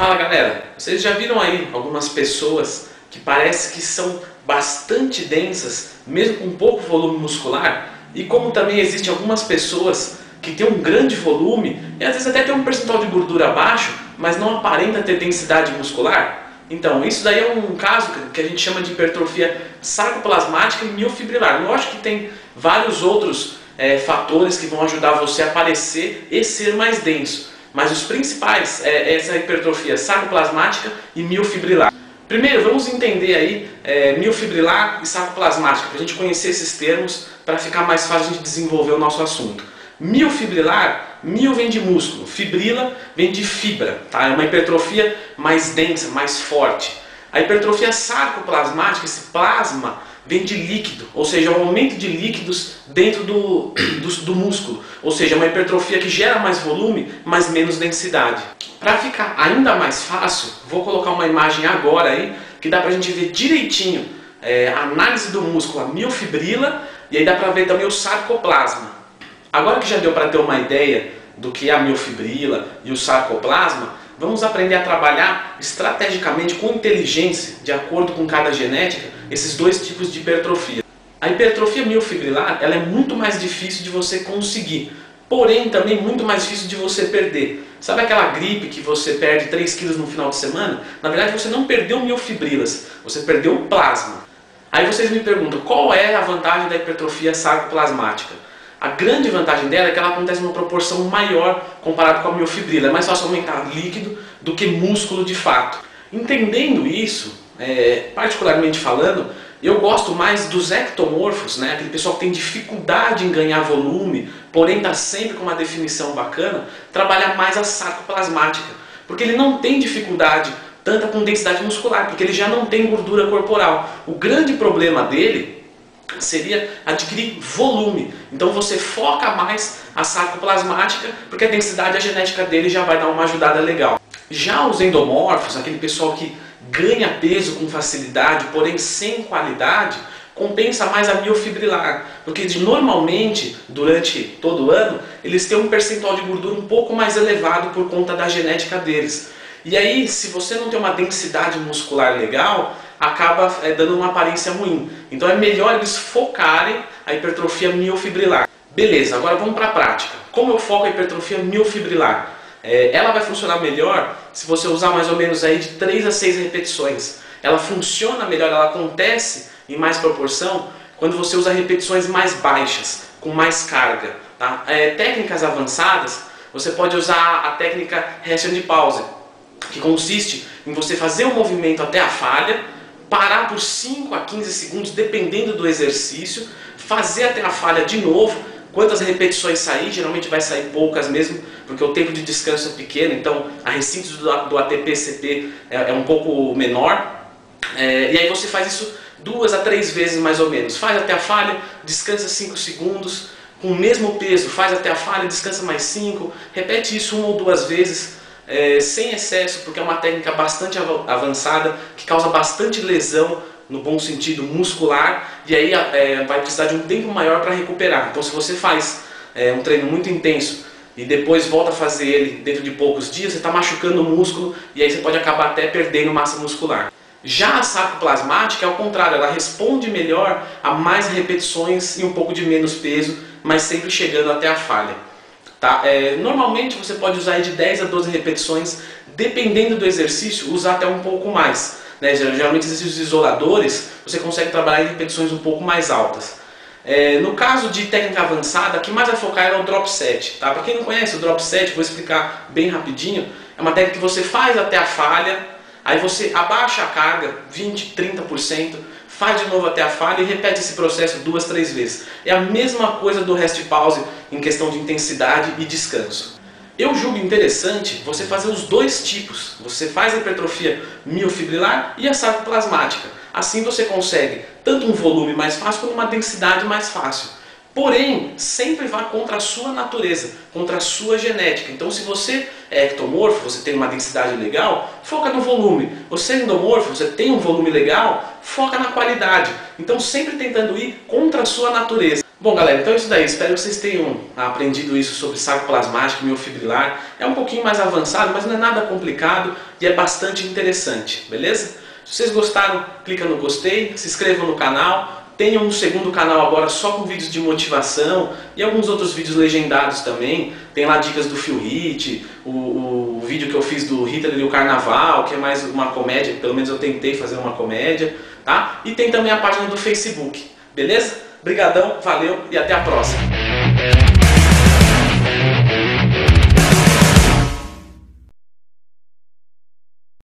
Fala galera, vocês já viram aí algumas pessoas que parece que são bastante densas, mesmo com pouco volume muscular? E como também existem algumas pessoas que têm um grande volume e às vezes até tem um percentual de gordura baixo, mas não aparenta ter densidade muscular? Então, isso daí é um caso que a gente chama de hipertrofia sarcoplasmática e miofibrilar. Lógico que tem vários outros é, fatores que vão ajudar você a aparecer e ser mais denso. Mas os principais é essa hipertrofia sarcoplasmática e miofibrilar. Primeiro, vamos entender aí é, miofibrilar e sarcoplasmática, para a gente conhecer esses termos, para ficar mais fácil gente desenvolver o nosso assunto. Miofibrilar, mio vem de músculo, fibrila vem de fibra, tá? é uma hipertrofia mais densa, mais forte. A hipertrofia sarcoplasmática, esse plasma, vem de líquido, ou seja, o aumento de líquidos dentro do, do, do músculo, ou seja, uma hipertrofia que gera mais volume, mas menos densidade. Para ficar ainda mais fácil, vou colocar uma imagem agora aí, que dá para a gente ver direitinho é, a análise do músculo, a miofibrila, e aí dá para ver também o sarcoplasma. Agora que já deu para ter uma ideia do que é a miofibrila e o sarcoplasma, vamos aprender a trabalhar estrategicamente com inteligência, de acordo com cada genética, esses dois tipos de hipertrofia. A hipertrofia miofibrilar ela é muito mais difícil de você conseguir, porém também muito mais difícil de você perder. Sabe aquela gripe que você perde 3 quilos no final de semana? Na verdade você não perdeu miofibrilas, você perdeu plasma. Aí vocês me perguntam, qual é a vantagem da hipertrofia sarcoplasmática? A grande vantagem dela é que ela acontece numa proporção maior comparado com a miofibrila. É mais fácil aumentar líquido do que músculo de fato. Entendendo isso, é, particularmente falando, eu gosto mais dos ectomorfos, né? aquele pessoal que tem dificuldade em ganhar volume, porém está sempre com uma definição bacana, trabalhar mais a sarcoplasmática, porque ele não tem dificuldade tanta com densidade muscular, porque ele já não tem gordura corporal. O grande problema dele seria adquirir volume. Então você foca mais a sarcoplasmática, porque a densidade a genética dele já vai dar uma ajudada legal. Já os endomorfos, aquele pessoal que ganha peso com facilidade, porém sem qualidade, compensa mais a miofibrilar, porque normalmente, durante todo o ano, eles têm um percentual de gordura um pouco mais elevado por conta da genética deles. E aí, se você não tem uma densidade muscular legal, acaba é, dando uma aparência ruim. Então é melhor eles focarem a hipertrofia miofibrilar. Beleza, agora vamos para a prática. Como eu foco a hipertrofia miofibrilar? É, ela vai funcionar melhor se você usar mais ou menos aí de 3 a 6 repetições. Ela funciona melhor, ela acontece em mais proporção quando você usa repetições mais baixas, com mais carga. Tá? É, técnicas avançadas, você pode usar a técnica rest de pause, que consiste em você fazer o um movimento até a falha, parar por 5 a 15 segundos, dependendo do exercício, fazer até a falha de novo, quantas repetições sair, geralmente vai sair poucas mesmo, porque o tempo de descanso é pequeno, então a ressíntese do, ATP-CP é, é, um pouco menor, é, e aí você faz isso duas a três vezes mais ou menos, faz até a falha, descansa 5 segundos, com o mesmo peso, faz até a falha, descansa mais 5, repete isso uma ou duas vezes, é, sem excesso, porque é uma técnica bastante avançada, que causa bastante lesão, no bom sentido, muscular, e aí é, vai precisar de um tempo maior para recuperar. Então se você faz é, um treino muito intenso e depois volta a fazer ele dentro de poucos dias, você está machucando o músculo e aí você pode acabar até perdendo massa muscular. Já a sarcoplasmática é ao contrário, ela responde melhor a mais repetições e um pouco de menos peso, mas sempre chegando até a falha. Tá? É, normalmente você pode usar de 10 a 12 repetições, dependendo do exercício, usar até um pouco mais. Né? Geralmente esses isoladores você consegue trabalhar em repetições um pouco mais altas. É, no caso de técnica avançada, o que mais vai focar é o drop set. Tá? Para quem não conhece o drop set, vou explicar bem rapidinho. É uma técnica que você faz até a falha, aí você abaixa a carga 20, 30%, faz de novo até a falha e repete esse processo duas, três vezes. É a mesma coisa do rest pause em questão de intensidade e descanso. Eu julgo interessante você fazer os dois tipos. Você faz a hipertrofia miofibrilar e a sarcoplasmática. Assim você consegue tanto um volume mais fácil quanto uma densidade mais fácil. Porém, sempre vá contra a sua natureza, contra a sua genética. Então, se você é ectomorfo, você tem uma densidade legal, foca no volume. Você é endomorfo, você tem um volume legal, foca na qualidade. Então, sempre tentando ir contra a sua natureza. Bom galera, então é isso daí, espero que vocês tenham aprendido isso sobre saco plasmático miofibrilar. É um pouquinho mais avançado, mas não é nada complicado e é bastante interessante, beleza? Se vocês gostaram, clica no gostei, se inscrevam no canal, tenham um segundo canal agora só com vídeos de motivação e alguns outros vídeos legendados também. Tem lá dicas do Phil Hit, o, o, vídeo que eu fiz do Hitler e o Carnaval, que é mais uma comédia, pelo menos eu tentei fazer uma comédia, tá? E tem também a página do Facebook, beleza? Brigadão, valeu e até a próxima.